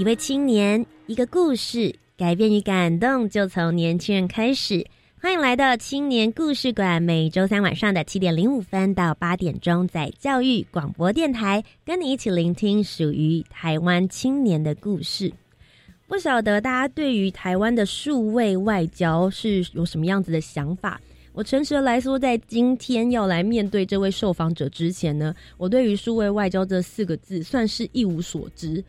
一位青年，一个故事，改变与感动就从年轻人开始。欢迎来到青年故事馆，每周三晚上的七点零五分到八点钟，在教育广播电台，跟你一起聆听属于台湾青年的故事。不晓得大家对于台湾的数位外交是有什么样子的想法？我诚实的来说，在今天要来面对这位受访者之前呢，我对于数位外交这四个字算是一无所知。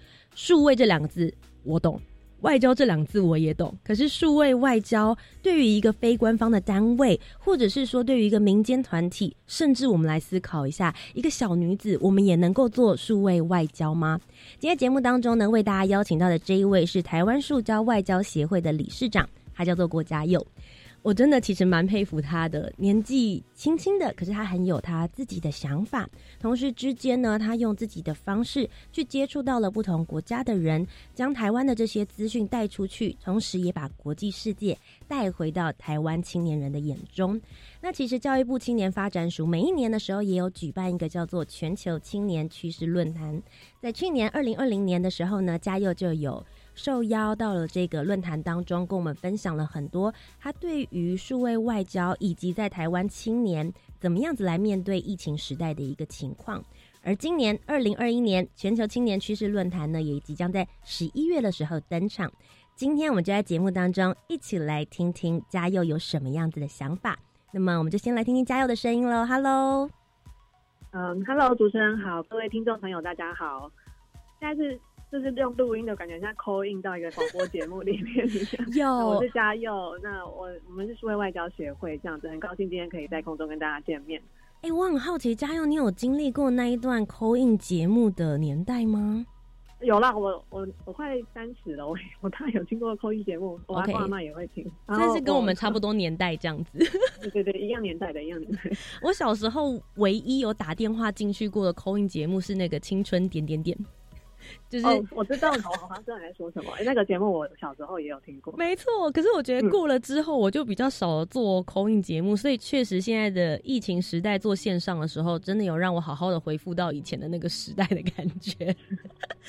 数位这两个字我懂，外交这两个字我也懂。可是数位外交对于一个非官方的单位，或者是说对于一个民间团体，甚至我们来思考一下，一个小女子，我们也能够做数位外交吗？今天节目当中呢，为大家邀请到的这一位是台湾数交外交协会的理事长，他叫做郭家佑。我真的其实蛮佩服他的，年纪轻轻的，可是他很有他自己的想法。同时之间呢，他用自己的方式去接触到了不同国家的人，将台湾的这些资讯带出去，同时也把国际世界带回到台湾青年人的眼中。那其实教育部青年发展署每一年的时候也有举办一个叫做全球青年趋势论坛，在去年二零二零年的时候呢，嘉佑就有。受邀到了这个论坛当中，跟我们分享了很多他对于数位外交以及在台湾青年怎么样子来面对疫情时代的一个情况。而今年二零二一年全球青年趋势论坛呢，也即将在十一月的时候登场。今天我们就在节目当中一起来听听嘉佑有什么样子的想法。那么我们就先来听听嘉佑的声音喽。Hello，嗯，Hello，主持人好，各位听众朋友大家好，现在是。就是用录音的感觉，像 call in 到一个广播节目里面一样。有，我是嘉佑，那我我们是数位外交协会，这样子很高兴今天可以在空中跟大家见面。哎，我很好奇，嘉佑，你有经历过那一段 call in 节目的年代吗？有啦，我我我快三十了，我我当然有听过 call in 节目，我阿爸妈也会听，但是跟我们差不多年代这样子。对对对，一样年代的一样年代。我小时候唯一有打电话进去过的 call in 节目是那个青春点点点。就是我知道，我好像知道你在说什么。那个节目我小时候也有听过，没错。可是我觉得过了之后，我就比较少做口音节目，所以确实现在的疫情时代做线上的时候，真的有让我好好的回复到以前的那个时代的感觉，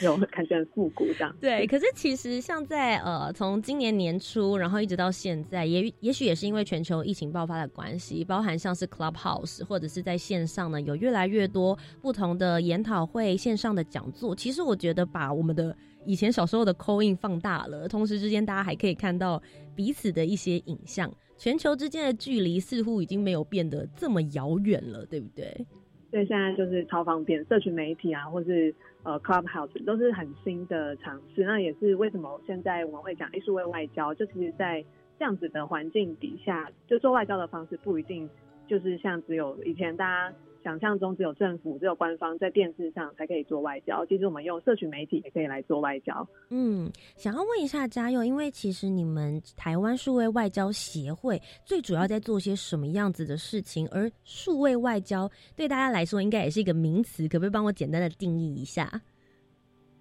有感觉很复古这样。对，可是其实像在呃，从今年年初，然后一直到现在，也也许也是因为全球疫情爆发的关系，包含像是 Clubhouse 或者是在线上呢，有越来越多不同的研讨会、线上的讲座。其实我觉得。把我们的以前小时候的 call in 放大了，同时之间大家还可以看到彼此的一些影像，全球之间的距离似乎已经没有变得这么遥远了，对不对？对，现在就是超方便，社群媒体啊，或是呃 Clubhouse 都是很新的尝试。那也是为什么现在我们会讲艺术为外交，就其实，在这样子的环境底下，就做外交的方式不一定就是像只有以前大家。想象中只有政府、只有官方在电视上才可以做外交，其实我们用社群媒体也可以来做外交。嗯，想要问一下嘉佑，因为其实你们台湾数位外交协会最主要在做些什么样子的事情？而数位外交对大家来说应该也是一个名词，可不可以帮我简单的定义一下？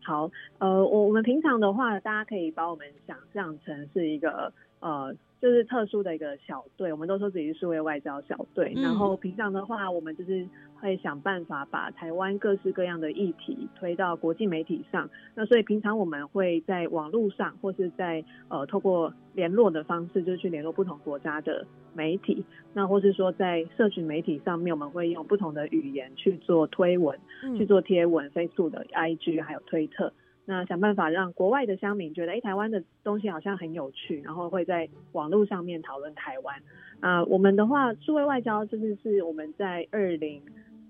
好，呃，我我们平常的话，大家可以把我们想象成是一个呃。就是特殊的一个小队，我们都说自己是数位外交小队。然后平常的话，我们就是会想办法把台湾各式各样的议题推到国际媒体上。那所以平常我们会在网络上，或是在呃透过联络的方式，就是去联络不同国家的媒体。那或是说在社群媒体上面，我们会用不同的语言去做推文，去做贴文，Facebook 的 IG 还有推特。那想办法让国外的乡民觉得，哎，台湾的东西好像很有趣，然后会在网络上面讨论台湾。啊，我们的话，数位外交就是是我们在二零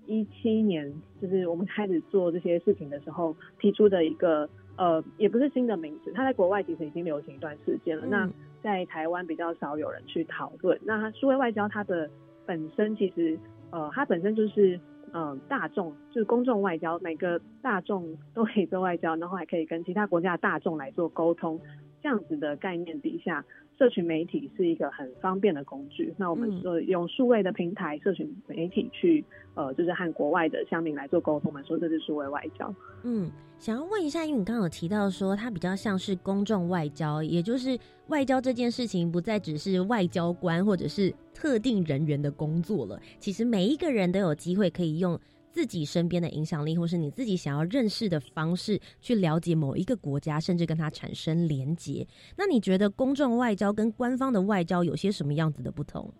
一七年，就是我们开始做这些事情的时候提出的一个，呃，也不是新的名词，它在国外其实已经流行一段时间了。那在台湾比较少有人去讨论。那数位外交它的本身其实呃，它本身就是嗯大众，就是公众外交，每个大众都可以做外交，然后还可以跟其他国家的大众来做沟通，这样子的概念底下。社群媒体是一个很方便的工具，那我们说用数位的平台，社群媒体去呃，就是和国外的乡民来做沟通，我们说这是数位外交。嗯，想要问一下，因为你刚刚有提到说它比较像是公众外交，也就是外交这件事情不再只是外交官或者是特定人员的工作了，其实每一个人都有机会可以用。自己身边的影响力，或是你自己想要认识的方式，去了解某一个国家，甚至跟它产生连结。那你觉得公众外交跟官方的外交有些什么样子的不同？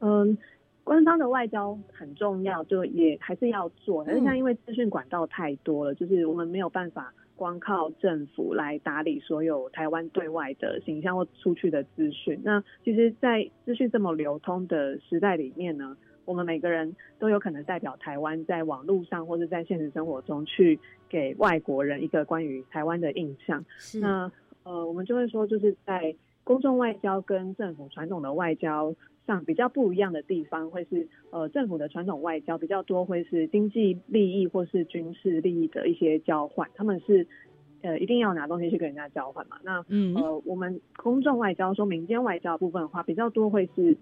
嗯，官方的外交很重要，就也还是要做。但是像因为资讯管道太多了，就是我们没有办法光靠政府来打理所有台湾对外的形象或出去的资讯。那其实，在资讯这么流通的时代里面呢？我们每个人都有可能代表台湾，在网络上或者在现实生活中去给外国人一个关于台湾的印象。那呃，我们就会说，就是在公众外交跟政府传统的外交上比较不一样的地方，会是呃，政府的传统外交比较多会是经济利益或是军事利益的一些交换，他们是呃一定要拿东西去跟人家交换嘛。那嗯呃，我们公众外交说民间外交部分的话，比较多会是。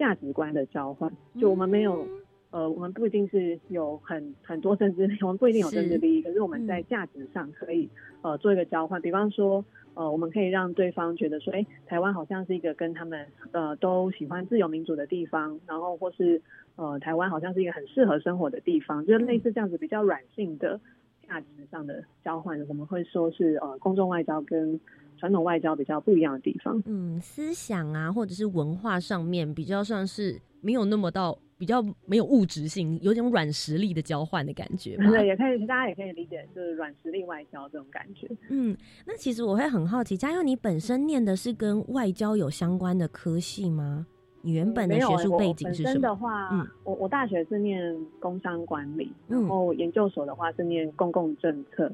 价值观的交换，就我们没有，呃，我们不一定是有很很多政治，我们不一定有政治利益，可是我们在价值上可以呃做一个交换。比方说，呃，我们可以让对方觉得说，哎，台湾好像是一个跟他们呃都喜欢自由民主的地方，然后或是呃台湾好像是一个很适合生活的地方，就是类似这样子比较软性的价值上的交换，我们会说是呃公众外交跟。传统外交比较不一样的地方，嗯，思想啊，或者是文化上面比较像是没有那么到比较没有物质性，有种软实力的交换的感觉。对，也可以，大家也可以理解，就是软实力外交这种感觉。嗯，那其实我会很好奇，嘉佑，你本身念的是跟外交有相关的科系吗？你原本的学术背景是什么？的话，嗯，我我大学是念工商管理，然后研究所的话是念公共政策，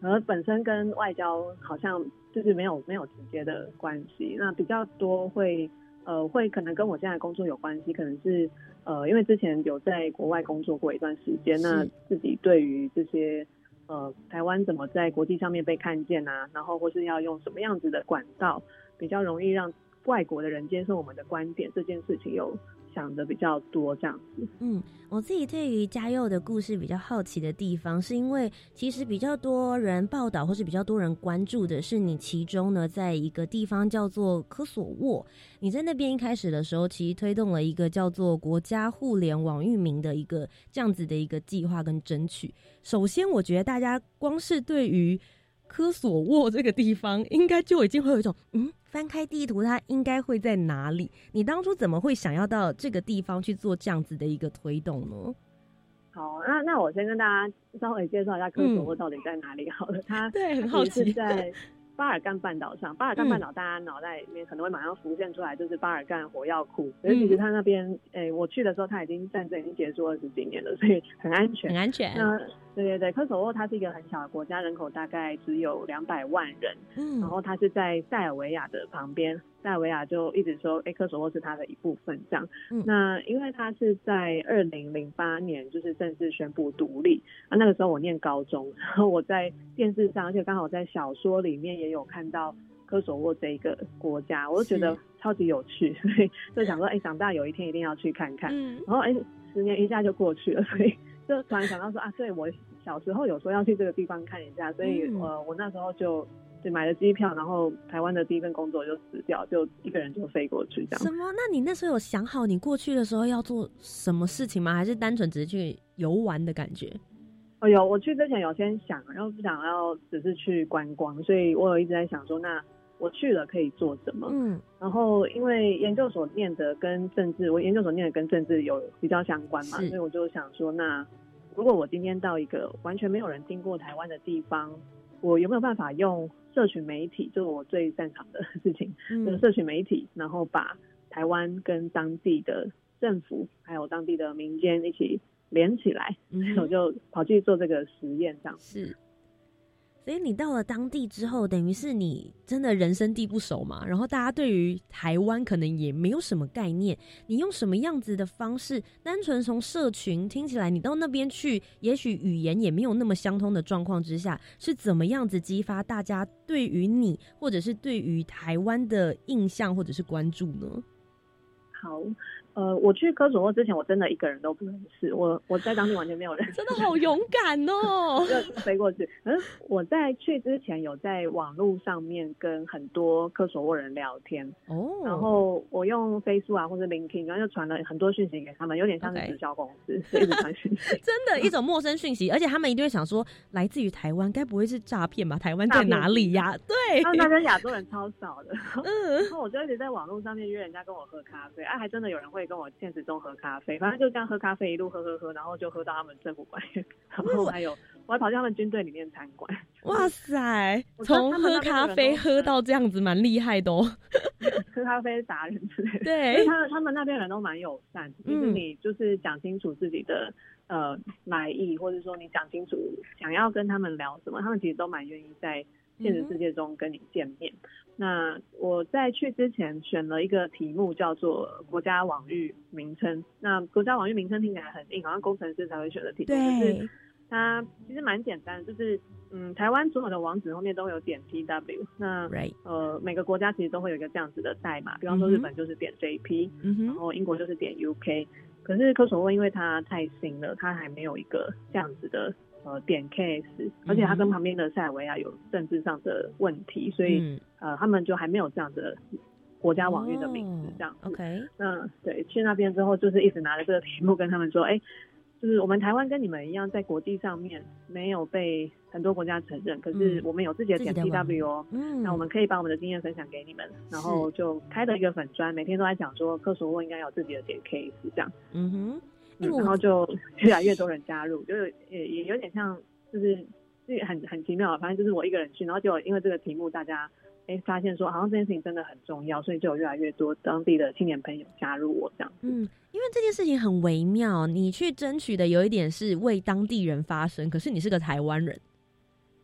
而本身跟外交好像。就是没有没有直接的关系，那比较多会呃会可能跟我现在工作有关系，可能是呃因为之前有在国外工作过一段时间，那自己对于这些呃台湾怎么在国际上面被看见啊，然后或是要用什么样子的管道比较容易让外国的人接受我们的观点这件事情有。想的比较多这样子，嗯，我自己对于嘉佑的故事比较好奇的地方，是因为其实比较多人报道或是比较多人关注的是你其中呢，在一个地方叫做科索沃，你在那边一开始的时候，其实推动了一个叫做国家互联网域名的一个这样子的一个计划跟争取。首先，我觉得大家光是对于科索沃这个地方，应该就已经会有一种嗯。翻开地图，它应该会在哪里？你当初怎么会想要到这个地方去做这样子的一个推动呢？好，那那我先跟大家稍微介绍一下科索沃到底在哪里好了。它 对很好奇在。巴尔干半岛上，巴尔干半岛大家脑袋里面可能会马上浮现出来，就是巴尔干火药库。可是其实它那边，诶，我去的时候，它已经战争已经结束二十几年了，所以很安全，很安全。那对对对，科索沃它是一个很小的国家，人口大概只有两百万人，嗯，然后它是在塞尔维亚的旁边。塞尔维亚就一直说，哎，科索沃是它的一部分，这样。那因为它是在二零零八年就是正式宣布独立啊，那个时候我念高中，然后我在电视上，而且刚好在小说里面也有看到科索沃这一个国家，我就觉得超级有趣，所以就想说，哎，长大有一天一定要去看看。嗯然后，哎，十年一下就过去了，所以就突然想到说，啊，对我小时候有说要去这个地方看一下，所以呃，我那时候就。就买了机票，然后台湾的第一份工作就辞掉，就一个人就飞过去这样。什么？那你那时候有想好你过去的时候要做什么事情吗？还是单纯只是去游玩的感觉？哦，有，我去之前有先想，然后不想要只是去观光，所以我有一直在想说，那我去了可以做什么？嗯。然后因为研究所念的跟政治，我研究所念的跟政治有比较相关嘛，所以我就想说，那如果我今天到一个完全没有人经过台湾的地方，我有没有办法用？社群媒体就是我最擅长的事情，就是社群媒体，然后把台湾跟当地的政府还有当地的民间一起连起来，所以我就跑去做这个实验，这样是。所以你到了当地之后，等于是你真的人生地不熟嘛，然后大家对于台湾可能也没有什么概念。你用什么样子的方式？单纯从社群听起来，你到那边去，也许语言也没有那么相通的状况之下，是怎么样子激发大家对于你，或者是对于台湾的印象或者是关注呢？好。呃，我去科索沃之前，我真的一个人都不认识，我我在当地完全没有人，真的好勇敢哦，就飞过去。可是我在去之前，有在网络上面跟很多科索沃人聊天哦，然后我用 Facebook 啊或者 LinkedIn，然后就传了很多讯息给他们，有点像是直销公司，一直传讯息，真的，一种陌生讯息，而且他们一定会想说，来自于台湾，该不会是诈骗吧？台湾在哪里呀？对，他们那边亚洲人超少的，嗯，然后我就一直在网络上面约人家跟我喝咖啡，哎，还真的有人会。跟我现实中喝咖啡，反正就这样喝咖啡，一路喝喝喝，然后就喝到他们政府官员，然后还有我还跑去他们军队里面参观。哇塞，从喝咖啡喝到这样子，蛮厉害的哦。喝咖啡达人之类的，对，他他们那边人都蛮友善，就是你就是讲清楚自己的呃来意，或者说你讲清楚想要跟他们聊什么，他们其实都蛮愿意在现实世界中跟你见面。那我在去之前选了一个题目，叫做国家网域名称。那国家网域名称听起来很硬，好像工程师才会选的题目。对。它其实蛮简单，就是嗯，台湾所有的网址后面都有点 tw。那呃，每个国家其实都会有一个这样子的代码，比方说日本就是点 jp，然后英国就是点 uk。可是科索沃因为它太新了，它还没有一个这样子的。呃，点 case，而且他跟旁边的塞尔维亚有政治上的问题，所以呃，他们就还没有这样的国家网域的名字这样。OK，那对，去那边之后就是一直拿着这个题目跟他们说，哎，就是我们台湾跟你们一样，在国际上面没有被很多国家承认，可是我们有自己的点 TW 哦，那我们可以把我们的经验分享给你们，然后就开了一个粉砖，每天都在讲说科索沃应该有自己的点 case 这样。嗯哼。然后就 越来越多人加入，就是也也有点像，就是很很奇妙。反正就是我一个人去，然后就因为这个题目，大家哎发现说好像这件事情真的很重要，所以就有越来越多当地的青年朋友加入我这样。嗯，因为这件事情很微妙，你去争取的有一点是为当地人发声，可是你是个台湾人。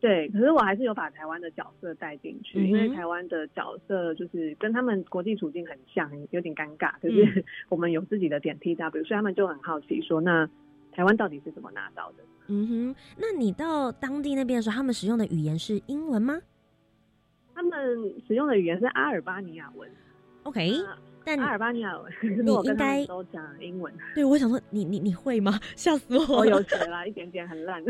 对，可是我还是有把台湾的角色带进去，因为台湾的角色就是跟他们国际处境很像，有点尴尬。可是 我们有自己的点 T W，所以他们就很好奇说，那台湾到底是怎么拿到的？嗯哼，那你到当地那边的时候，他们使用的语言是英文吗？他们使用的语言是阿尔巴尼亚文。OK。但阿尔巴尼亚文，你应该都讲英文。对，我想说，你你你会吗？吓死我！我有学啦，一点点，很烂。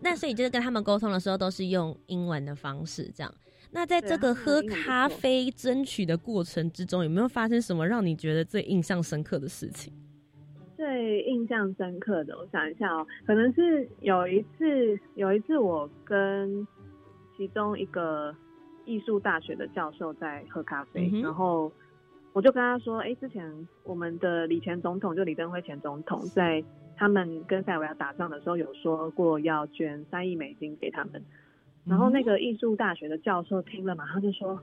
那所以就是跟他们沟通的时候，都是用英文的方式这样。那在这个喝咖啡争取的过程之中，有没有发生什么让你觉得最印象深刻的事情？最印象深刻的，我想一下哦，可能是有一次，有一次我跟其中一个艺术大学的教授在喝咖啡，然后。我就跟他说，哎，之前我们的李前总统，就李登辉前总统，在他们跟塞尔维亚打仗的时候，有说过要捐三亿美金给他们。然后那个艺术大学的教授听了，马上就说：“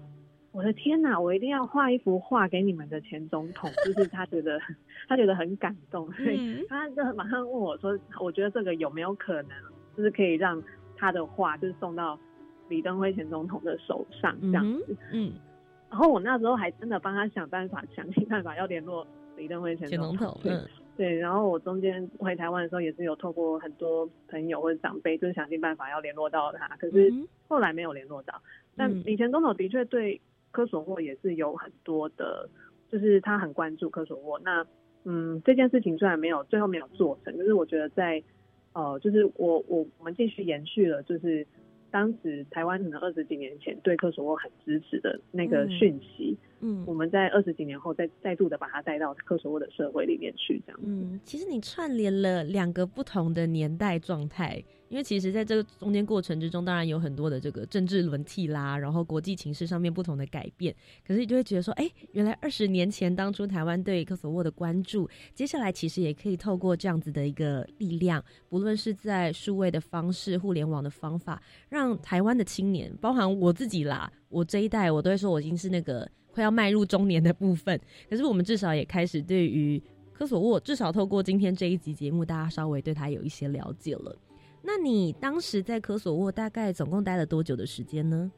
我的天哪，我一定要画一幅画给你们的前总统。”就是他觉得他觉得很感动，所以他就马上问我说：“我觉得这个有没有可能，就是可以让他的画就是送到李登辉前总统的手上这样子？”嗯。然后我那时候还真的帮他想办法，想尽办法要联络李登辉前总统。嗯，对。然后我中间回台湾的时候，也是有透过很多朋友或者长辈，就是想尽办法要联络到他。可是后来没有联络到。但李前总统的确对科索沃也是有很多的，就是他很关注科索沃。那嗯，这件事情虽然没有最后没有做成，可是我觉得在呃，就是我我我们继续延续了，就是。当时台湾可能二十几年前对科索沃很支持的那个讯息。嗯，我们在二十几年后再再度的把它带到科索沃的社会里面去，这样。嗯，其实你串联了两个不同的年代状态，因为其实在这个中间过程之中，当然有很多的这个政治轮替啦，然后国际情势上面不同的改变，可是你就会觉得说，哎，原来二十年前当初台湾对科索沃的关注，接下来其实也可以透过这样子的一个力量，不论是在数位的方式、互联网的方法，让台湾的青年，包含我自己啦，我这一代，我都会说我已经是那个。快要迈入中年的部分，可是我们至少也开始对于科索沃，至少透过今天这一集节目，大家稍微对他有一些了解了。那你当时在科索沃大概总共待了多久的时间呢？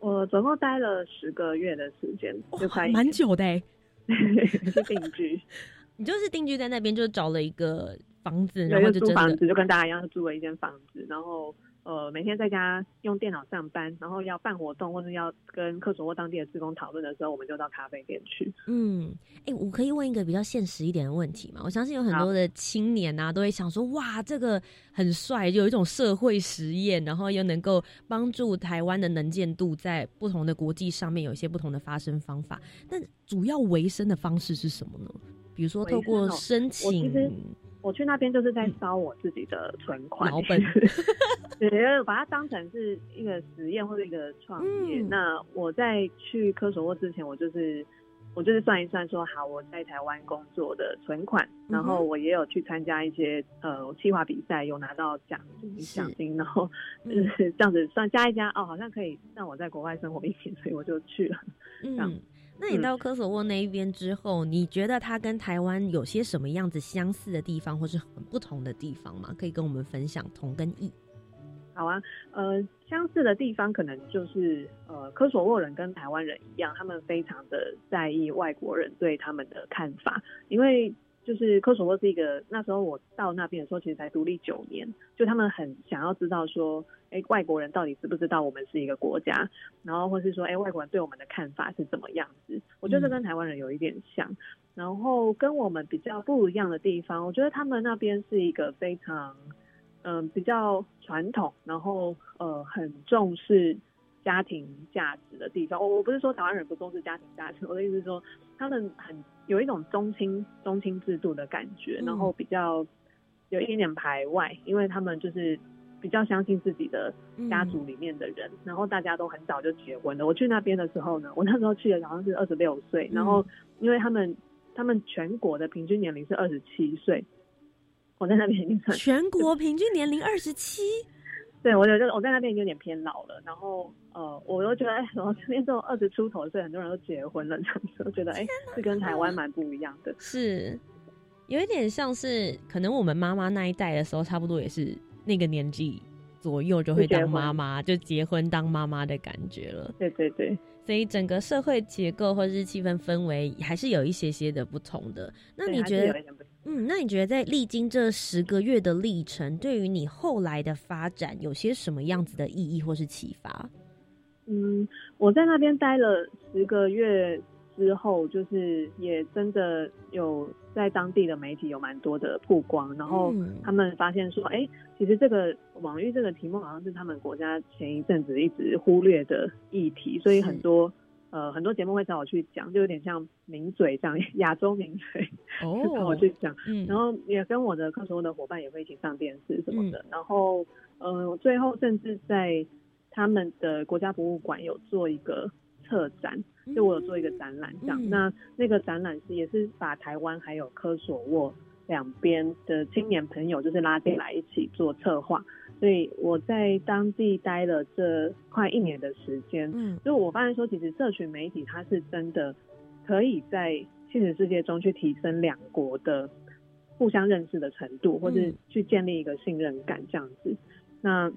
我总共待了十个月的时间，就快蛮久的，是定居。你就是定居在那边，就找了一个房子，然后就租房子，就跟大家一样，租了一间房子，然后。呃，每天在家用电脑上班，然后要办活动或者要跟科索沃当地的职工讨论的时候，我们就到咖啡店去。嗯，哎，我可以问一个比较现实一点的问题吗？我相信有很多的青年啊，都会想说，哇，这个很帅，有一种社会实验，然后又能够帮助台湾的能见度在不同的国际上面有一些不同的发声方法。那主要维生的方式是什么呢？比如说透过申请。我去那边就是在烧我自己的存款，老本，对，把它当成是一个实验或者一个创业。那我在去科索沃之前，我就是我就是算一算，说好我在台湾工作的存款，然后我也有去参加一些呃计划比赛，有拿到奖金奖金，然后就是这样子算加一加，哦，好像可以让我在国外生活一年，所以我就去了，这样。那你到科索沃那一边之后，你觉得它跟台湾有些什么样子相似的地方，或是很不同的地方吗？可以跟我们分享同跟异。好啊，呃，相似的地方可能就是呃，科索沃人跟台湾人一样，他们非常的在意外国人对他们的看法，因为。就是科索沃是一个那时候我到那边的时候，其实才独立九年，就他们很想要知道说，哎，外国人到底知不知道我们是一个国家，然后或是说，哎，外国人对我们的看法是怎么样子？我觉得跟台湾人有一点像，然后跟我们比较不一样的地方，我觉得他们那边是一个非常嗯比较传统，然后呃很重视家庭价值的地方。我我不是说台湾人不重视家庭价值，我的意思是说他们很。有一种宗亲宗亲制度的感觉，然后比较有一点点排外，因为他们就是比较相信自己的家族里面的人，然后大家都很早就结婚了。我去那边的时候呢，我那时候去的好像是二十六岁，然后因为他们他们全国的平均年龄是二十七岁，我在那边已经全国平均年龄二十七。对，我觉得我在那边有点偏老了，然后呃，我又觉得哎，然后这边这种二十出头岁，很多人都结婚了，这样子，我觉得哎，是跟台湾蛮不一样的。是，有一点像是可能我们妈妈那一代的时候，差不多也是那个年纪左右就会当妈妈，就结婚当妈妈的感觉了。对对对，所以整个社会结构或者是气氛氛围还是有一些些的不同的。那你觉得？嗯，那你觉得在历经这十个月的历程，对于你后来的发展有些什么样子的意义或是启发？嗯，我在那边待了十个月之后，就是也真的有在当地的媒体有蛮多的曝光，然后他们发现说，哎，其实这个网域这个题目好像是他们国家前一阵子一直忽略的议题，所以很多。呃，很多节目会找我去讲，就有点像名嘴这样，亚洲名嘴，找我去讲。嗯，然后也跟我的科索沃的伙伴也会一起上电视什么的。然后，呃，最后甚至在他们的国家博物馆有做一个策展，就我有做一个展览这样。那那个展览是也是把台湾还有科索沃两边的青年朋友就是拉进来一起做策划。所以我在当地待了这快一年的时间，嗯，就我发现说，其实社群媒体它是真的可以在现实世界中去提升两国的互相认识的程度，或是去建立一个信任感这样子。那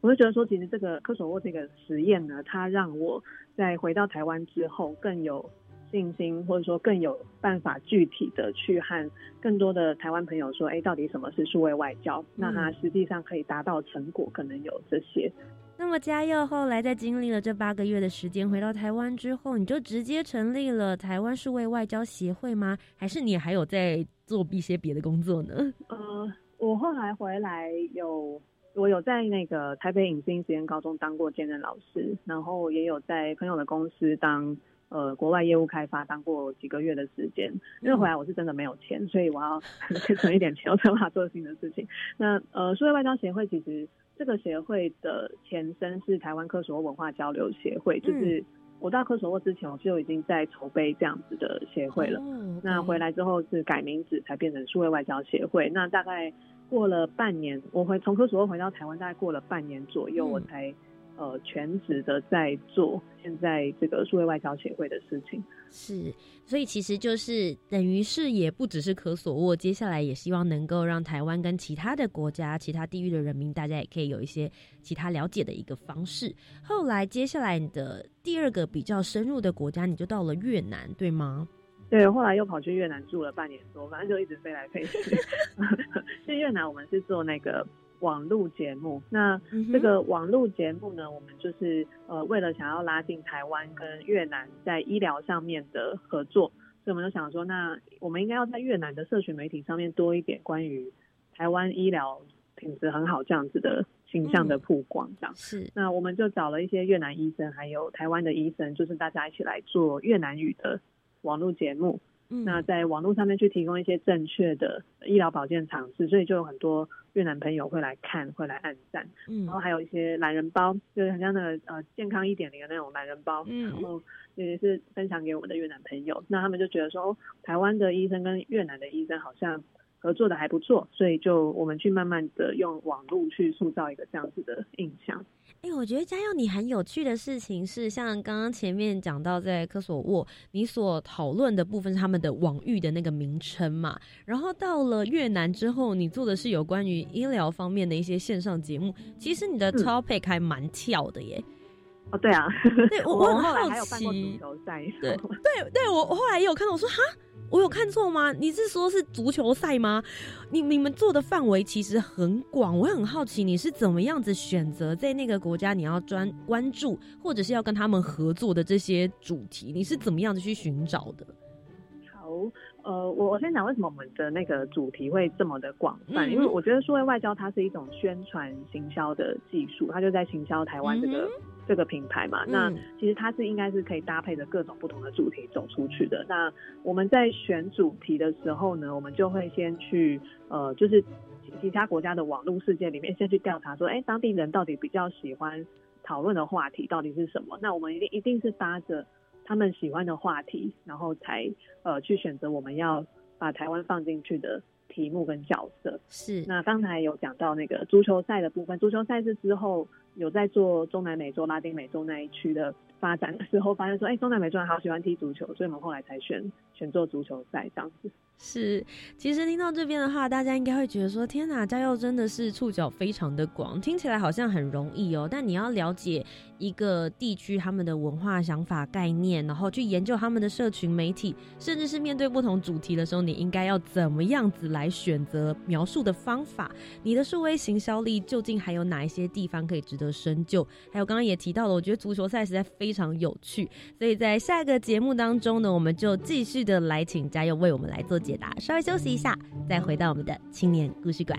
我就觉得说，其实这个科索沃这个实验呢，它让我在回到台湾之后更有。信心，或者说更有办法具体的去和更多的台湾朋友说，哎，到底什么是数位外交？那它实际上可以达到成果，可能有这些。那么嘉佑后来在经历了这八个月的时间，回到台湾之后，你就直接成立了台湾数位外交协会吗？还是你还有在做一些别的工作呢？呃，我后来回来有，我有在那个台北影视实验高中当过兼任老师，然后也有在朋友的公司当。呃，国外业务开发当过几个月的时间，因为回来我是真的没有钱，所以我要存一点钱，我才法做新的事情。那呃，数位外交协会其实这个协会的前身是台湾科索沃文化交流协会，就是我到科索沃之前，我就已经在筹备这样子的协会了。那回来之后是改名字才变成数位外交协会。那大概过了半年，我回从科索沃回到台湾，大概过了半年左右，我才。呃全职的在做现在这个数位外交协会的事情。是，所以其实就是等于是也不只是科索沃，接下来也希望能够让台湾跟其他的国家、其他地域的人民，大家也可以有一些其他了解的一个方式。后来接下来你的第二个比较深入的国家，你就到了越南，对吗？对，后来又跑去越南住了半年多，反正就一直飞来飞去。去越南，我们是做那个网路节目。那这个网路节目呢，我们就是呃，为了想要拉近台湾跟越南在医疗上面的合作，所以我们就想说，那我们应该要在越南的社群媒体上面多一点关于台湾医疗品质很好这样子的形象的曝光。这样是。那我们就找了一些越南医生，还有台湾的医生，就是大家一起来做越南语的。网络节目，那在网络上面去提供一些正确的医疗保健常识，所以就有很多越南朋友会来看，会来按赞。嗯，然后还有一些懒人包，就是很像那个呃健康一点零的那种懒人包，然后也是分享给我们的越南朋友。那他们就觉得说，台湾的医生跟越南的医生好像。合作的还不错，所以就我们去慢慢的用网络去塑造一个这样子的印象。哎，我觉得嘉佑你很有趣的事情是，像刚刚前面讲到在科索沃，你所讨论的部分是他们的网域的那个名称嘛，然后到了越南之后，你做的是有关于医疗方面的一些线上节目。其实你的 topic 还蛮跳的耶。哦，对啊，对我我很好奇。对对对，我后来也有看到，我说哈。我有看错吗？你是说是足球赛吗？你你们做的范围其实很广，我很好奇你是怎么样子选择在那个国家你要专关注，或者是要跟他们合作的这些主题，你是怎么样子去寻找的？好，呃，我我先讲为什么我们的那个主题会这么的广泛，因为我觉得数位外交它是一种宣传行销的技术，它就在行销台湾这个。这个品牌嘛，那其实它是应该是可以搭配着各种不同的主题走出去的。那我们在选主题的时候呢，我们就会先去呃，就是其他国家的网络世界里面先去调查，说，哎，当地人到底比较喜欢讨论的话题到底是什么？那我们一定一定是搭着他们喜欢的话题，然后才呃去选择我们要把台湾放进去的题目跟角色。是。那刚才有讲到那个足球赛的部分，足球赛事之后。有在做中南美洲、拉丁美洲那一区的发展的时候，发现说，哎，中南美洲人好喜欢踢足球，所以我们后来才选选做足球赛这样子。是，其实听到这边的话，大家应该会觉得说：“天哪，嘉佑真的是触角非常的广，听起来好像很容易哦。”但你要了解一个地区他们的文化、想法、概念，然后去研究他们的社群媒体，甚至是面对不同主题的时候，你应该要怎么样子来选择描述的方法？你的数位行销力究竟还有哪一些地方可以值得深究？还有刚刚也提到了，我觉得足球赛实在非常有趣，所以在下一个节目当中呢，我们就继续的来请嘉佑为我们来做解。答，稍微休息一下，再回到我们的青年故事馆。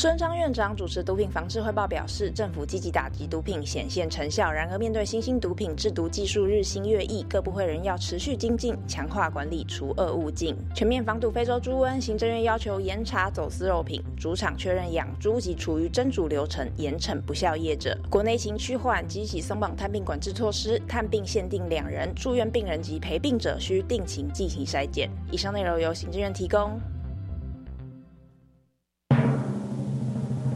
孙张院长主持毒品防治汇报表示，政府积极打击毒品，显现成效。然而，面对新兴毒品制毒技术日新月异，各部会仍要持续精进，强化管理，除恶务尽，全面防堵非洲猪瘟。行政院要求严查走私肉品，主场确认养猪及处于蒸煮流程，严惩不孝业者。国内情趋缓，积极松绑探病管制措施，探病限定两人，住院病人及陪病者需定期进行筛检。以上内容由行政院提供。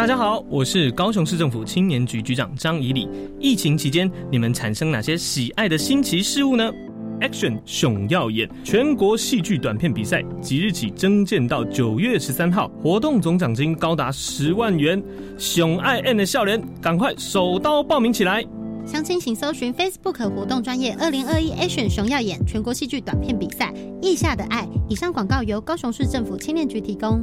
大家好，我是高雄市政府青年局局长张怡礼。疫情期间，你们产生哪些喜爱的新奇事物呢？Action 熊耀眼全国戏剧短片比赛即日起征建到九月十三号，活动总奖金高达十万元。熊爱 N 的笑脸，赶快手刀报名起来！详情请搜寻 Facebook 活动专业二零二一 Action 熊耀眼全国戏剧短片比赛。意下的爱，以上广告由高雄市政府青年局提供。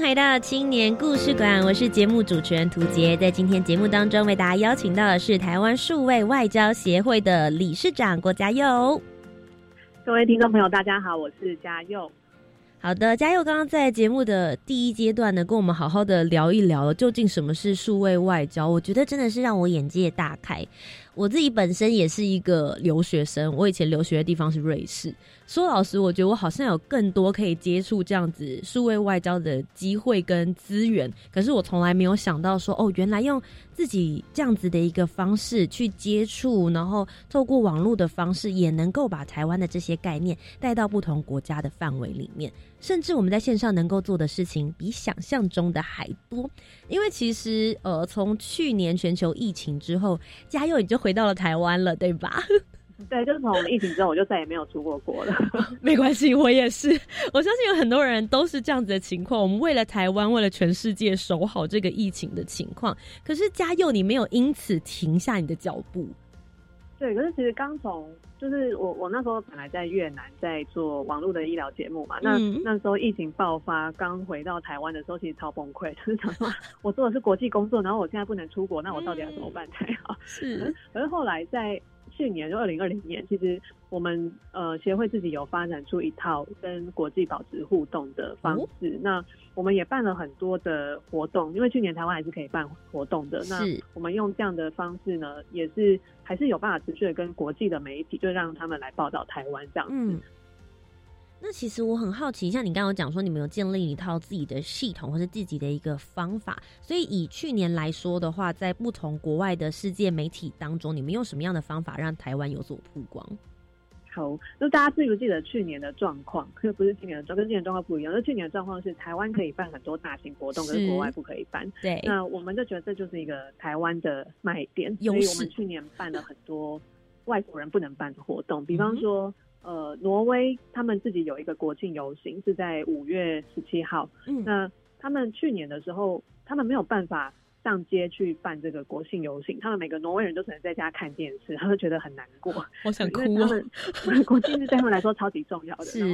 回到青年故事馆，我是节目主持人涂杰。在今天节目当中，为大家邀请到的是台湾数位外交协会的理事长郭家佑。各位听众朋友，大家好，我是嘉佑。好的，嘉佑刚刚在节目的第一阶段呢，跟我们好好的聊一聊，究竟什么是数位外交？我觉得真的是让我眼界大开。我自己本身也是一个留学生，我以前留学的地方是瑞士。说老实，我觉得我好像有更多可以接触这样子数位外交的机会跟资源，可是我从来没有想到说，哦，原来用自己这样子的一个方式去接触，然后透过网络的方式，也能够把台湾的这些概念带到不同国家的范围里面，甚至我们在线上能够做的事情比想象中的还多。因为其实，呃，从去年全球疫情之后，嘉佑你就回到了台湾了，对吧？对，就是从疫情之后，我就再也没有出过国了。没关系，我也是。我相信有很多人都是这样子的情况。我们为了台湾，为了全世界守好这个疫情的情况。可是嘉佑，你没有因此停下你的脚步。对，可是其实刚从就是我我那时候本来在越南在做网络的医疗节目嘛，那那时候疫情爆发，刚回到台湾的时候，其实超崩溃，就 是想说我做的是国际工作，然后我现在不能出国，那我到底要怎么办才好？是，可是后来在。去年就二零二零年，其实我们呃协会自己有发展出一套跟国际保持互动的方式。那我们也办了很多的活动，因为去年台湾还是可以办活动的。那我们用这样的方式呢，也是还是有办法持续的跟国际的媒体，就让他们来报道台湾这样子。那其实我很好奇，像你刚刚讲说，你们有建立一套自己的系统或是自己的一个方法，所以以去年来说的话，在不同国外的世界媒体当中，你们用什么样的方法让台湾有所曝光？好，那大家记不记得去年的状况？可 不是今年的状，跟今年状况不一样。那去年的状况是台湾可以办很多大型活动，可是国外不可以办。对，那我们就觉得这就是一个台湾的卖点，所以我们去年办了很多外国人不能办的活动，比方说。呃，挪威他们自己有一个国庆游行，是在五月十七号。嗯，那他们去年的时候，他们没有办法上街去办这个国庆游行，他们每个挪威人都只能在家看电视，他们觉得很难过。我想哭啊！国庆日对他们来说超级重要的。是。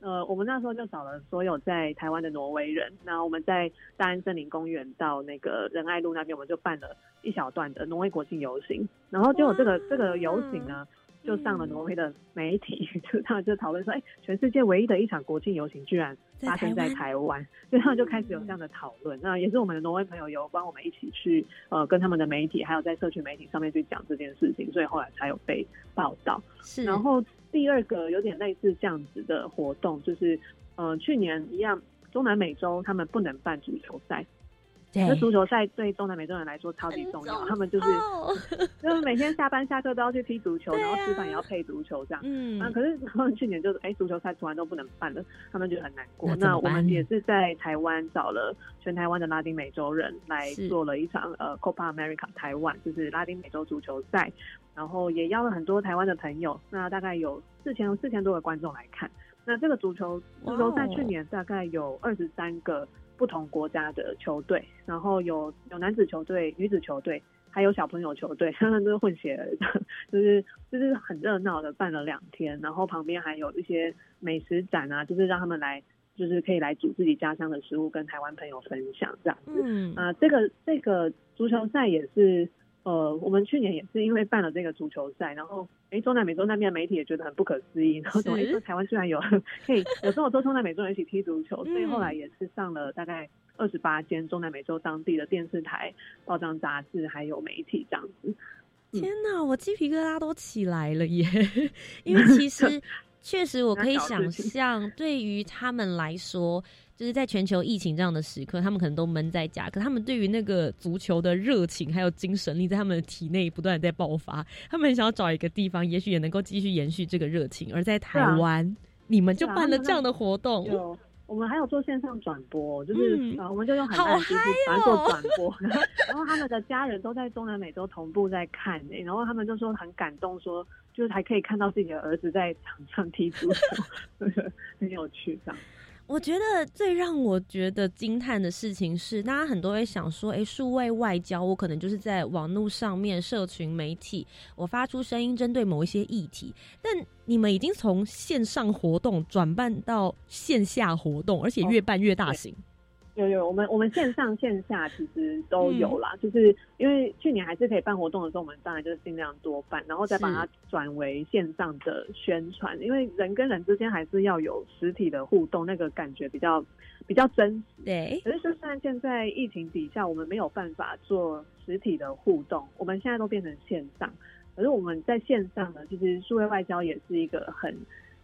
呃，我们那时候就找了所有在台湾的挪威人，那我们在大安森林公园到那个仁爱路那边，我们就办了一小段的挪威国庆游行，然后结果这个这个游行呢。就上了挪威的媒体，就他们就讨论说，哎，全世界唯一的一场国庆游行居然发生在台湾，所以 他们就开始有这样的讨论。那也是我们的挪威朋友有帮我们一起去，呃，跟他们的媒体，还有在社区媒体上面去讲这件事情，所以后来才有被报道。是。然后第二个有点类似这样子的活动，就是，呃，去年一样，中南美洲他们不能办足球赛。对。那足球赛对中南美洲人来说超级重要，他们就是哦。就是每天下班下课都要去踢足球，啊。然后吃饭也要配足球这样。嗯。啊，可是他们去年就是哎，足球赛突然都不能办了，他们就很难过。那我们也是在台湾找了全台湾的拉丁美洲人来做了一场呃 Copa America 台湾，就是拉丁美洲足球赛，然后也邀了很多台湾的朋友，那大概有四千四千多个观众来看。那这个足球足球赛去年大概有二十三个不同国家的球队，然后有有男子球队、女子球队，还有小朋友球队，他们都是混血 就是就是很热闹的办了两天，然后旁边还有一些美食展啊，就是让他们来，就是可以来煮自己家乡的食物，跟台湾朋友分享这样子。嗯啊、这个这个足球赛也是，呃，我们去年也是因为办了这个足球赛，然后诶，中南美洲那边的媒体也觉得很不可思议，然后说，是诶，说台湾居然有可以有这么多中南美洲人一起踢足球，所以嗯后来也是上了大概二十八间中南美洲当地的电视台、报章、杂志还有媒体这样子。嗯天哪，我鸡皮疙瘩都起来了耶！因为 其实确实我可以想象，对于他们来说，就是在全球疫情这样的时刻，他们可能都闷在家，可他们对于那个足球的热情还有精神力，在他们的体内不断的在爆发。他们很想要找一个地方，也许也能够继续延续这个热情。而在台湾，你们就办了这样的活动，有，我们还有做线上转播，就是、嗯呃，我们就用很好大的机器嗨反正哦做转播，然后他们的家人都在中南美洲同步在看诶、然后他们就说很感动说就是还可以看到自己的儿子在场上踢足球，很有趣这样。我觉得最让我觉得惊叹的事情是，大家很多会想说，诶，数位外交，我可能就是在网络上面、社群媒体，我发出声音，针对某一些议题。但你们已经从线上活动转办到线下活动，而且越办越大型。有有，我们我们线上线下其实都有嗯啦，就是因为去年还是可以办活动的时候，我们当然就是尽量多办，然后再把它转为线上的宣传，因为人跟人之间还是要有实体的互动，那个感觉比较比较真实。对，可是就算现在疫情底下，我们没有办法做实体的互动，我们现在都变成线上。可是我们在线上呢，其实数位外交也是一个很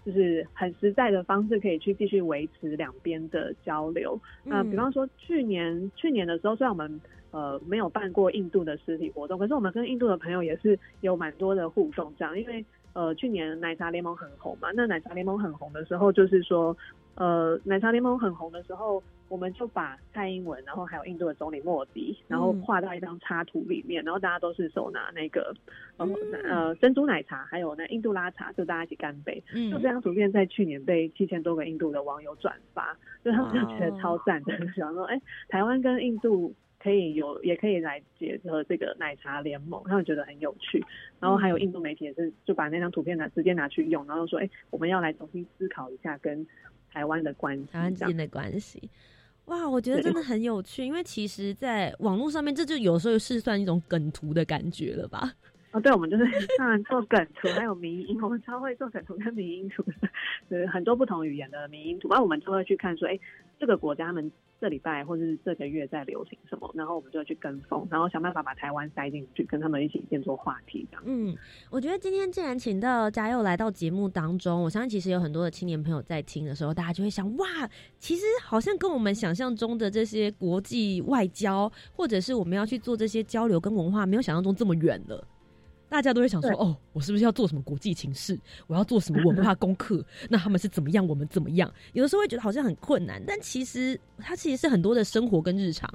就是很实在的方式，可以去继续维持两边的交流。那嗯比方说去年去年的时候，虽然我们呃没有办过印度的实体活动，可是我们跟印度的朋友也是有蛮多的互动，这样因为。呃，去年奶茶联盟很红嘛，那奶茶联盟很红的时候，就是说，呃，奶茶联盟很红的时候，我们就把蔡英文，然后还有印度的总理莫迪，然后嗯画到一张插图里面，然后大家都是手拿那个呃、嗯呃珍珠奶茶，还有那印度拉茶，就大家一起干杯。嗯就这张图片在去年被七千多个印度的网友转发，就他们就觉得超赞的，想说，哎、台湾跟印度可以有，也可以来结合这个奶茶联盟，他们觉得很有趣。然后还有印度媒体也是就把那张图片拿直接拿去用，然后说，哎、我们要来重新思考一下跟台湾的关系，台湾之间的关系。哇，我觉得真的很有趣，因为其实，在网络上面，这就有时候是算一种梗图的感觉了吧？哦，对，我们就是当然做梗图，还有迷音，我们超会做梗图跟迷音图的，就是很多不同语言的迷音图。然后我们就会去看说，哎，这个国家他们这礼拜或者是这个月在流行什么，然后我们就会去跟风，然后想办法把台湾塞进去，跟他们一起变做话题这样。嗯，我觉得今天既然请到嘉佑来到节目当中，我相信其实有很多的青年朋友在听的时候，大家就会想，哇，其实好像跟我们想象中的这些国际外交，或者是我们要去做这些交流跟文化，没有想象中这么远了。大家都会想说，哦，我是不是要做什么国际情势？我要做什么文化功课？那他们是怎么样，我们怎么样？有的时候会觉得好像很困难，但其实它其实是很多的生活跟日常。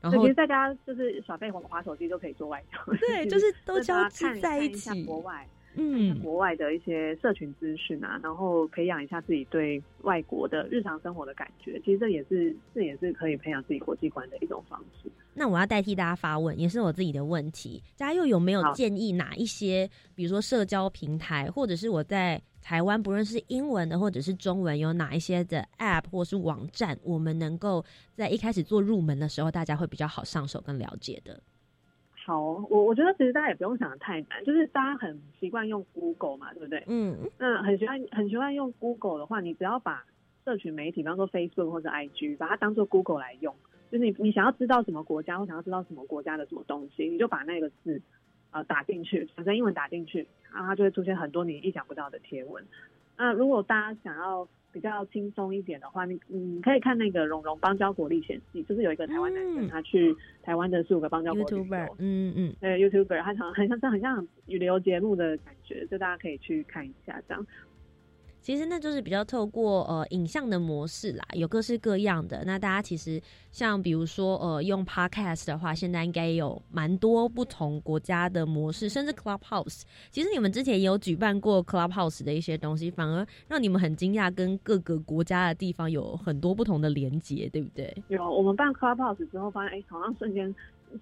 然，后其实大家就是耍废滑滑手机就可以做外交，对，就是都交织看看一在一起下。国外。嗯，国外的一些社群资讯啊，然后培养一下自己对外国的日常生活的感觉，其实这也是这也是可以培养自己国际观的一种方式。那我要代替大家发问，也是我自己的问题。嘉佑有没有建议哪一些，比如说社交平台，或者是我在台湾，不论是英文的或者是中文，有哪一些的 App 或是网站，我们能够在一开始做入门的时候，大家会比较好上手跟了解的？好，我我觉得其实大家也不用想的太难，就是大家很习惯用 Google 嘛，对不对？嗯，那很喜欢很喜欢用 Google 的话，你只要把社群媒体，比方说 Facebook 或者 IG，把它当做 Google 来用，就是你你想要知道什么国家或想要知道什么国家的什么东西，你就把那个字呃打进去，反正英文打进去，然后它就会出现很多你意想不到的贴文。那如果大家想要比较轻松一点的话，你你可以看那个《蓉蓉邦交国历险记》，就是有一个台湾男生他去台湾的十五个邦交国旅，YouTuber，游，嗯嗯，对 YouTuber，他常很像这样很像旅游节目的感觉，就大家可以去看一下这样。其实那就是比较透过呃影像的模式啦，有各式各样的。那大家其实像比如说呃用 Podcast 的话，现在应该有蛮多不同国家的模式，甚至 Clubhouse。其实你们之前也有举办过 Clubhouse 的一些东西，反而让你们很惊讶，跟各个国家的地方有很多不同的连接，对不对？有我们办 Clubhouse 之后，发现哎，好像瞬间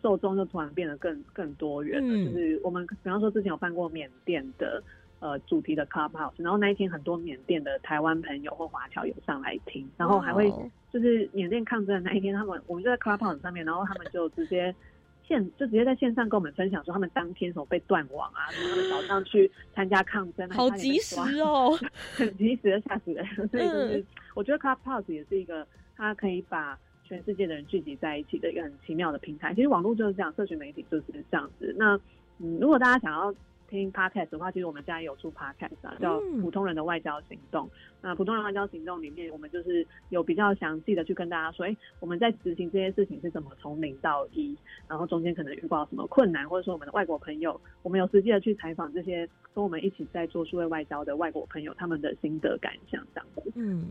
受众就突然变得更更多元了。就是我们比方说之前有办过缅甸的。呃，主题的 Clubhouse，然后那一天很多缅甸的台湾朋友或华侨有上来听，然后还会就是缅甸抗争的那一天，他们我们就在 Clubhouse 上面，然后他们就直接线就直接在线上跟我们分享说他们当天什么被断网啊，什么他们早上去参加抗争，好及时哦，很及时的吓死人。所以就是我觉得 Clubhouse 也是一个它可以把全世界的人聚集在一起的一个很奇妙的平台。其实网络就是这样，社群媒体就是这样子。那嗯，如果大家想要。听 podcast 的话，其实我们现在有出 podcast 啊，叫《普通人的外交行动》。那《普通人外交行动》里面，我们就是有比较详细的去跟大家说，哎，我们在执行这些事情是怎么从零到一，然后中间可能遇到什么困难，或者说我们的外国朋友，我们有实际的去采访这些跟我们一起在做数位外交的外国朋友，他们的心得感想这样子。嗯。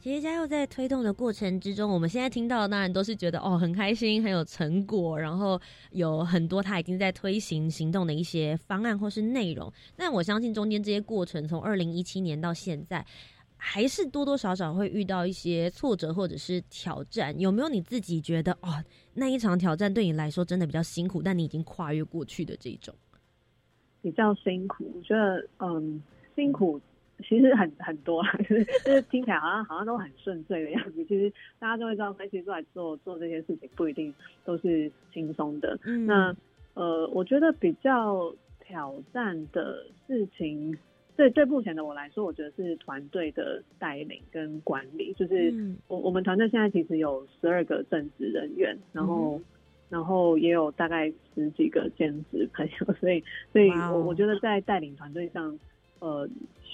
其实嘉佑在推动的过程之中，我们现在听到的当然都是觉得哦很开心，很有成果，然后有很多他已经在推行行动的一些方案或是内容。但我相信中间这些过程，从二零一七年到现在，还是多多少少会遇到一些挫折或者是挑战。有没有你自己觉得哦那一场挑战对你来说真的比较辛苦，但你已经跨越过去的这种？比较辛苦，我觉得嗯辛苦。其实很很多，就是就是听起来好像好像都很顺遂的样子。其实大家都会知道，其实出来做做这些事情不一定都是轻松的。那呃，我觉得比较挑战的事情，对对目前的我来说，我觉得是团队的带领跟管理。就是我我们团队现在其实有十二个正职人员，然后然后也有大概十几个兼职朋友，所以所以我我觉得在带领团队上。呃，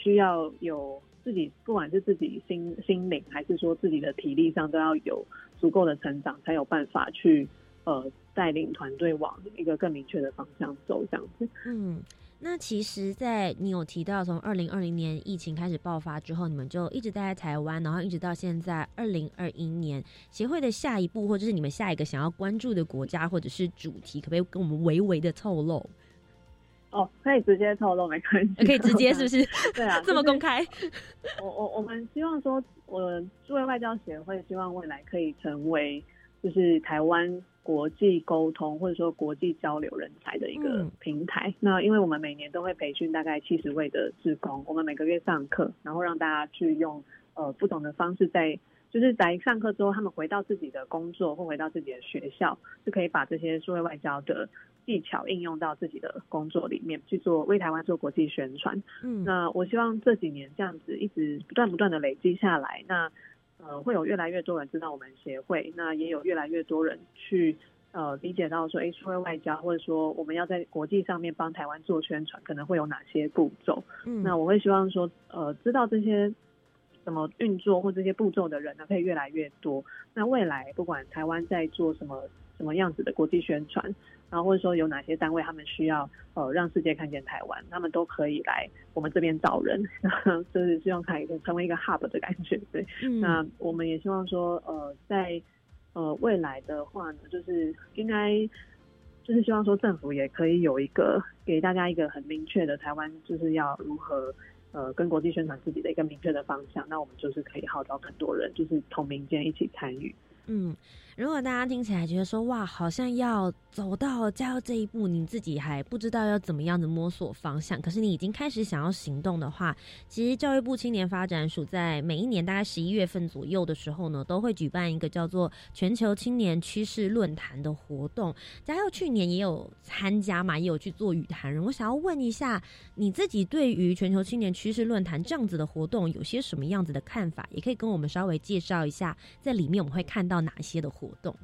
需要有自己，不管是自己心心灵，还是说自己的体力上，都要有足够的成长，才有办法去呃带领团队往一个更明确的方向走，这样子。嗯，那其实，在你有提到从二零二零年疫情开始爆发之后，你们就一直待在台湾，然后一直到现在二零二一年，协会的下一步，或者是你们下一个想要关注的国家或者是主题，可不可以跟我们微微的透露？哦，可以直接透露没关系，可以直接是不是？对啊，这么公开。我我我们希望说，我诸位外交协会希望未来可以成为就是台湾国际沟通或者说国际交流人才的一个平台。那因为我们每年都会培训大概七十位的志工，我们每个月上课，然后让大家去用呃不同的方式在就是在上课之后，他们回到自己的工作或回到自己的学校，就可以把这些数位外交的。技巧应用到自己的工作里面去做，为台湾做国际宣传。嗯，那我希望这几年这样子一直不断不断的累积下来，那呃会有越来越多人知道我们协会，那也有越来越多人去呃理解到说，哎，社会外交或者说我们要在国际上面帮台湾做宣传，可能会有哪些步骤？嗯，那我会希望说，呃，知道这些怎么运作或这些步骤的人呢，可以越来越多。那未来不管台湾在做什么什么样子的国际宣传。然后或者说有哪些单位他们需要呃让世界看见台湾，他们都可以来我们这边找人，就是希望可以成为一个 hub 的感觉。对，那我们也希望说呃在呃未来的话呢，就是应该就是希望说政府也可以有一个给大家一个很明确的台湾就是要如何呃跟国际宣传自己的一个明确的方向，那我们就是可以号召更多人，就是同民间一起参与。嗯。如果大家听起来觉得说哇，好像要走到加入这一步，你自己还不知道要怎么样的摸索方向，可是你已经开始想要行动的话，其实教育部青年发展署在每一年大概十一月份左右的时候呢，都会举办一个叫做全球青年趋势论坛的活动。嘉佑去年也有参加嘛，也有去做语坛人。我想要问一下，你自己对于全球青年趋势论坛这样子的活动有些什么样子的看法？也可以跟我们稍微介绍一下，在里面我们会看到哪些的。活动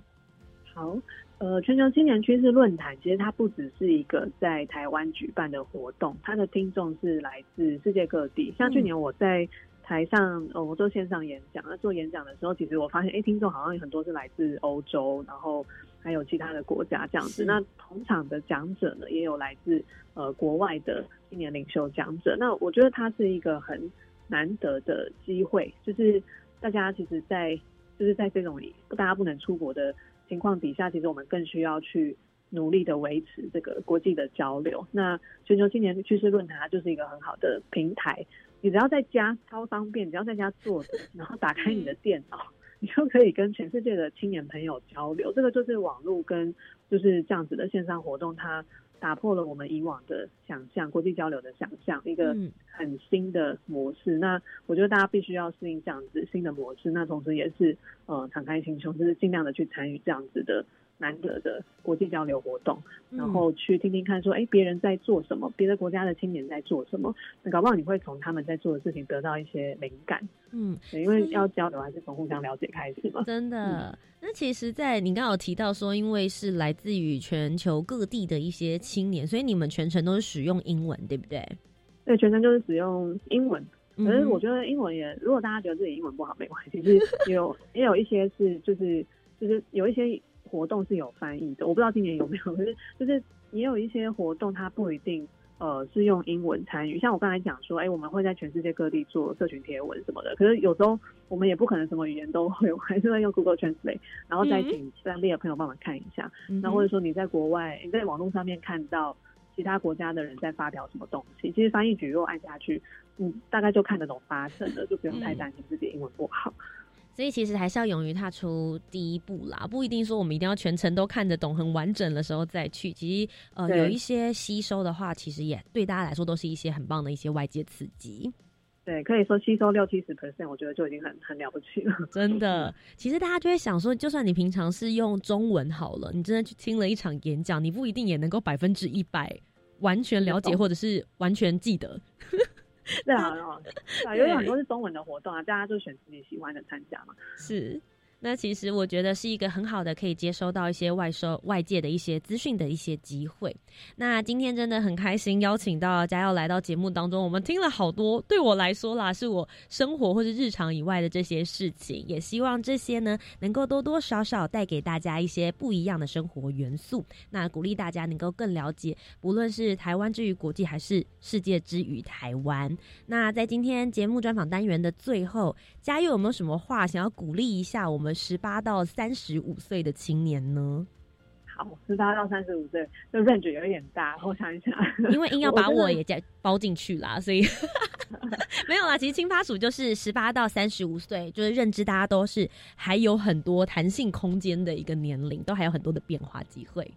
好，呃，全球青年趋势论坛其实它不只是一个在台湾举办的活动，它的听众是来自世界各地。像去年我在台上，呃，我做线上演讲，那做演讲的时候，其实我发现，哎，听众好像有很多是来自欧洲，然后还有其他的国家这样子。那同场的讲者呢，也有来自呃国外的青年领袖讲者。那我觉得它是一个很难得的机会，就是大家其实，在就是在这种大家不能出国的情况底下，其实我们更需要去。努力的维持这个国际的交流。那全球青年趋势论坛就是一个很好的平台。你只要在家超方便，只要在家坐着，然后打开你的电脑，你就可以跟全世界的青年朋友交流。这个就是网络跟就是这样子的线上活动，它打破了我们以往的想象，国际交流的想象，一个很新的模式。那我觉得大家必须要适应这样子新的模式。那同时也是呃敞开心胸，就是尽量的去参与这样子的。难得的国际交流活动，然后去听听看，说哎，别人在做什么，别的国家的青年在做什么，那搞不好你会从他们在做的事情得到一些灵感。嗯，因为要交流还是从互相了解开始嘛。真的，那其实，在你刚刚有提到说，因为是来自于全球各地的一些青年，所以你们全程都是使用英文，对不对？对，全程就是使用英文。可是我觉得英文也，如果大家觉得自己英文不好，没关系，就是有也有一些是，就是就是有一些。活动是有翻译的，我不知道今年有没有，可是就是也有一些活动，它不一定呃是用英文参与。像我刚才讲说，哎，我们会在全世界各地做社群贴文什么的，可是有时候我们也不可能什么语言都会，我还是会用 Google Translate，然后再请当地的朋友帮忙看一下。那或者说你在国外，你在网络上面看到其他国家的人在发表什么东西，其实翻译局如果按下去，嗯，大概就看得懂八成的，就不用太担心自己英文不好。所以其实还是要勇于踏出第一步啦，不一定说我们一定要全程都看得懂很完整的时候再去。其实呃有一些吸收的话，其实也对大家来说都是一些很棒的一些外界刺激。对，可以说吸收六七十 percent，我觉得就已经很很了不起了。真的，其实大家就会想说，就算你平常是用中文好了，你真的去听了一场演讲，你不一定也能够百分之一百完全了解或者是完全记得。对啊，啊，有很多是中文的活动啊，大家就选自己喜欢的参加嘛。是。那其实我觉得是一个很好的可以接收到一些外收外界的一些资讯的一些机会。那今天真的很开心邀请到嘉耀来到节目当中，我们听了好多，对我来说啦，是我生活或是日常以外的这些事情，也希望这些呢能够多多少少带给大家一些不一样的生活元素。那鼓励大家能够更了解，不论是台湾之于国际，还是世界之于台湾。那在今天节目专访单元的最后，嘉佑有没有什么话想要鼓励一下我们？十八到三十五岁的青年呢？好，十八到三十五岁，这 range 有点大。我想一想，因为硬要把 我也加包进去啦，所以 没有啦。其实青发署就是十八到三十五岁，就是认知大家都是还有很多弹性空间的一个年龄，都还有很多的变化机会。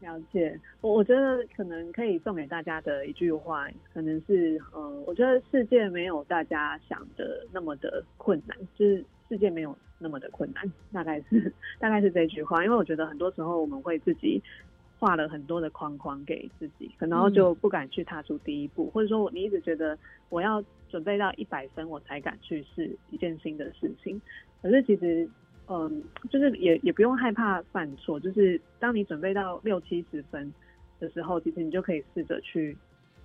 了解，我我觉得可能可以送给大家的一句话，可能是，嗯，我觉得世界没有大家想的那么的困难，就是世界没有那么的困难，大概是大概是这句话。因为我觉得很多时候我们会自己画了很多的框框给自己，然后就不敢去踏出第一步，或者说你一直觉得我要准备到一百分我才敢去试一件新的事情，可是其实。嗯，就是也也不用害怕犯错，就是当你准备到六七十分的时候，其实你就可以试着去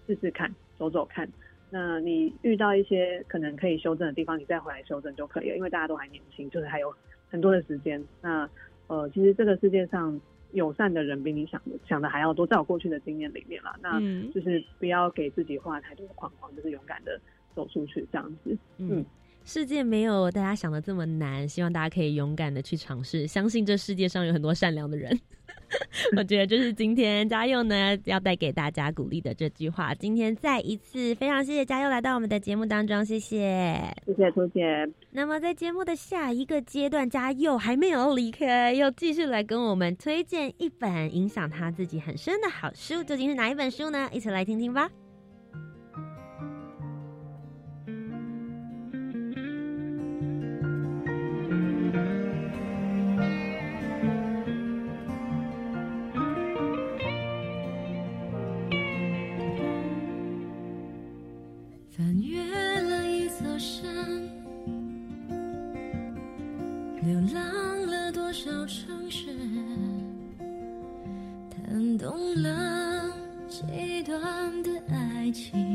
试试看，走走看。那你遇到一些可能可以修正的地方，你再回来修正就可以了。因为大家都还年轻，就是还有很多的时间。那呃，其实这个世界上友善的人比你想的想的还要多，在我过去的经验里面啦，那就是不要给自己画太多的框框，就是勇敢的走出去这样子。嗯。世界没有大家想的这么难，希望大家可以勇敢的去尝试，相信这世界上有很多善良的人。我觉得就是今天嘉佑呢要带给大家鼓励的这句话。今天再一次非常谢谢嘉佑来到我们的节目当中，谢谢，谢谢。那么在节目的下一个阶段，嘉佑还没有离开，又继续来跟我们推荐一本影响他自己很深的好书，究竟是哪一本书呢？一起来听听吧。小城市，弹动了几段的爱情。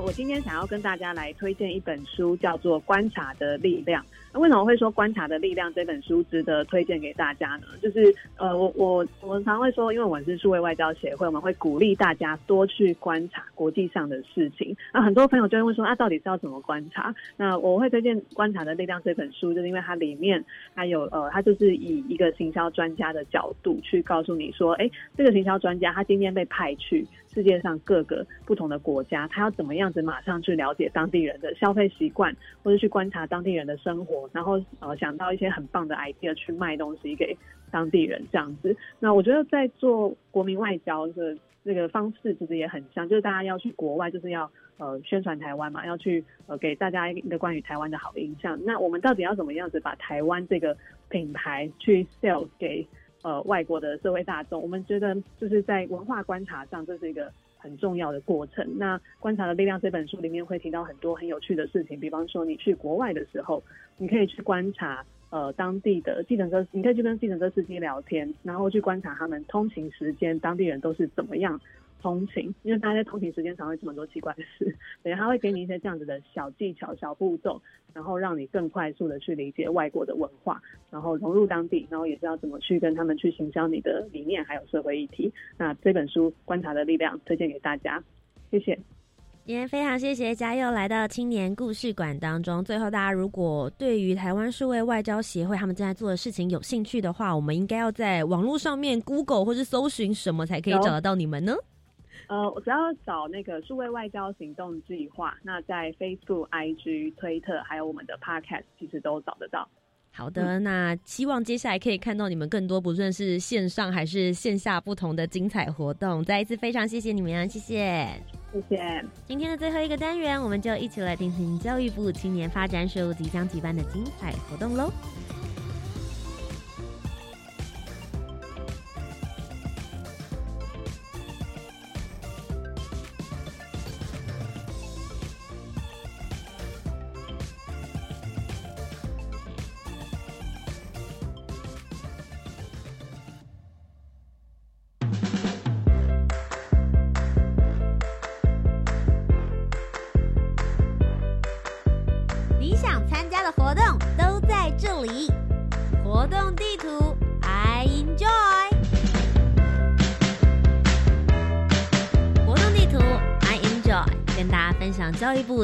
我今天想要跟大家来推荐一本书，叫做《观察的力量》。那为什么会说《观察的力量》这本书值得推荐给大家呢？就是呃，我我我们常会说，因为我是数位外交协会，我们会鼓励大家多去观察国际上的事情。那很多朋友就会问说，啊，到底是要怎么观察？那我会推荐《观察的力量》这本书，就是因为它里面它有呃，它就是以一个行销专家的角度去告诉你说，哎，这个行销专家他今天被派去世界上各个不同的国家，他要怎么样子马上去了解当地人的消费习惯，或者去观察当地人的生活，然后呃想到一些很棒的 idea 去卖东西给当地人这样子。那我觉得在做国民外交的这个方式其实也很像，就是大家要去国外，就是要呃宣传台湾嘛，要去呃给大家一个关于台湾的好印象。那我们到底要怎么样子把台湾这个品牌去 sell 给呃外国的社会大众？我们觉得就是在文化观察上，这是一个很重要的过程。那《观察的力量》这本书里面会提到很多很有趣的事情，比方说你去国外的时候，你可以去观察呃当地的计程车，你可以去跟计程车司机聊天，然后去观察他们通勤时间，当地人都是怎么样。通勤，因为大家在通勤时间常会做很多奇怪的事，等下他会给你一些这样子的小技巧、小步骤，然后让你更快速的去理解外国的文化，然后融入当地，然后也知道怎么去跟他们去行销你的理念还有社会议题。那这本书《观察的力量》推荐给大家，谢谢。今天非常谢谢嘉佑来到青年故事馆当中。最后，大家如果对于台湾数位外交协会他们正在做的事情有兴趣的话，我们应该要在网络上面 Google 或是搜寻什么才可以找得到你们呢？呃，我只要找那个数位外交行动计划，那在 Facebook、IG、推特还有我们的 Podcast，其实都找得到。好的，那希望接下来可以看到你们更多，不论是线上还是线下不同的精彩活动。再一次非常谢谢你们，谢谢，谢谢。今天的最后一个单元，我们就一起来听听教育部青年发展署即将举办的精彩活动喽。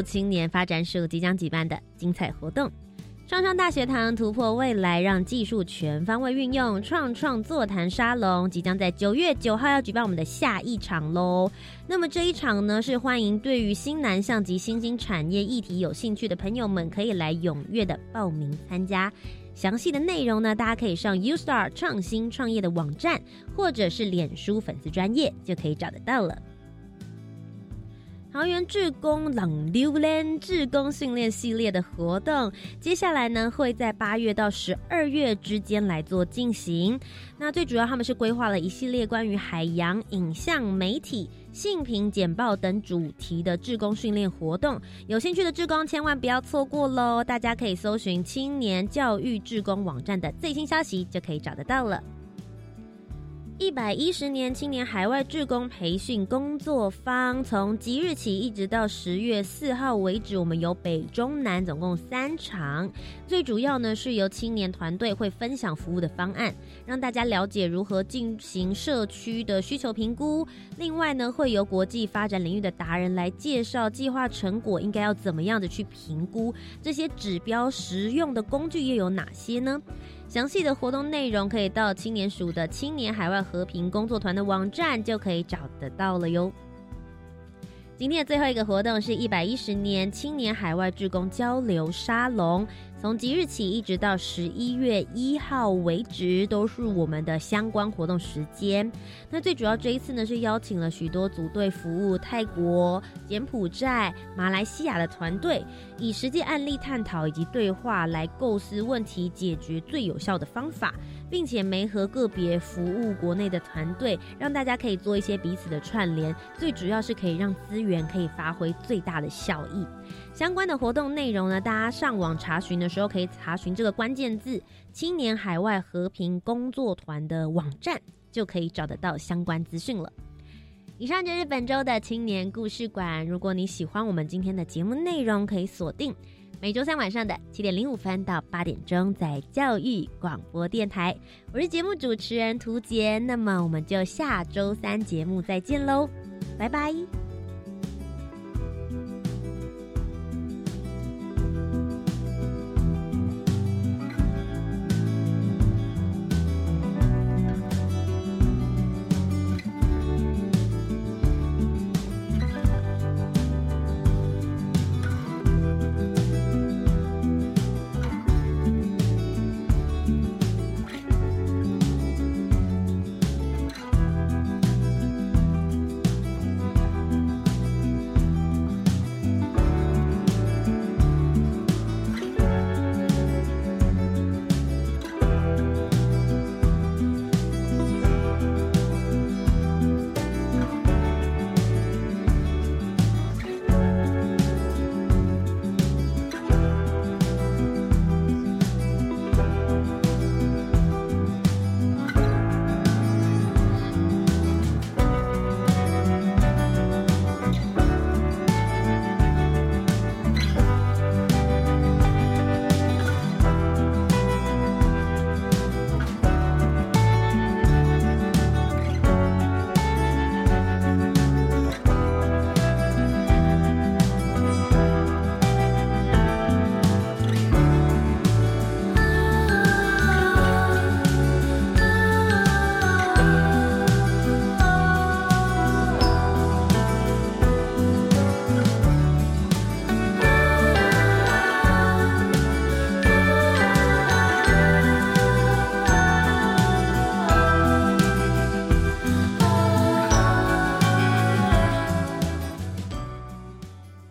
青年发展署即将举办的精彩活动。创创大学堂突破未来，让技术全方位运用，创创座谈沙龙即将在九月九号要举办我们的下一场喽。那么这一场呢，是欢迎对于新南向及新兴产业议题有兴趣的朋友们，可以来踊跃的报名参加。详细的内容呢，大家可以上 U Star 创新创业的网站，或者是脸书粉丝专业就可以找得到了。桃园志工冷溜连志工训练系列的活动，接下来呢会在八月到十二月之间来做进行。那最主要他们是规划了一系列关于海洋、影像、媒体、性平、简报等主题的志工训练活动。有兴趣的志工千万不要错过喽！大家可以搜寻青年教育志工网站的最新消息，就可以找得到了。一百一十年青年海外志工培训工作坊，从即日起一直到十月四号为止，我们有北中南总共三场。最主要呢是由青年团队会分享服务的方案，让大家了解如何进行社区的需求评估。另外呢，会由国际发展领域的达人来介绍计划成果应该要怎么样的去评估，这些指标实用的工具又有哪些呢？详细的活动内容可以到青年署的青年海外和平工作团的网站就可以找得到了哟。今天的最后一个活动是一百一十年青年海外志工交流沙龙，从即日起一直到十一月一号为止，都是我们的相关活动时间。那最主要这一次呢，是邀请了许多组队服务泰国、柬埔寨、马来西亚的团队，以实际案例探讨以及对话来构思问题解决最有效的方法。并且没和个别服务国内的团队，让大家可以做一些彼此的串联，最主要是可以让资源可以发挥最大的效益。相关的活动内容呢，大家上网查询的时候可以查询这个关键字“青年海外和平工作团”的网站，就可以找得到相关资讯了。以上就是本周的青年故事馆。如果你喜欢我们今天的节目内容，可以锁定。每周三晚上的七点零五分到八点钟，在教育广播电台，我是节目主持人涂杰。那么我们就下周三节目再见喽，拜拜。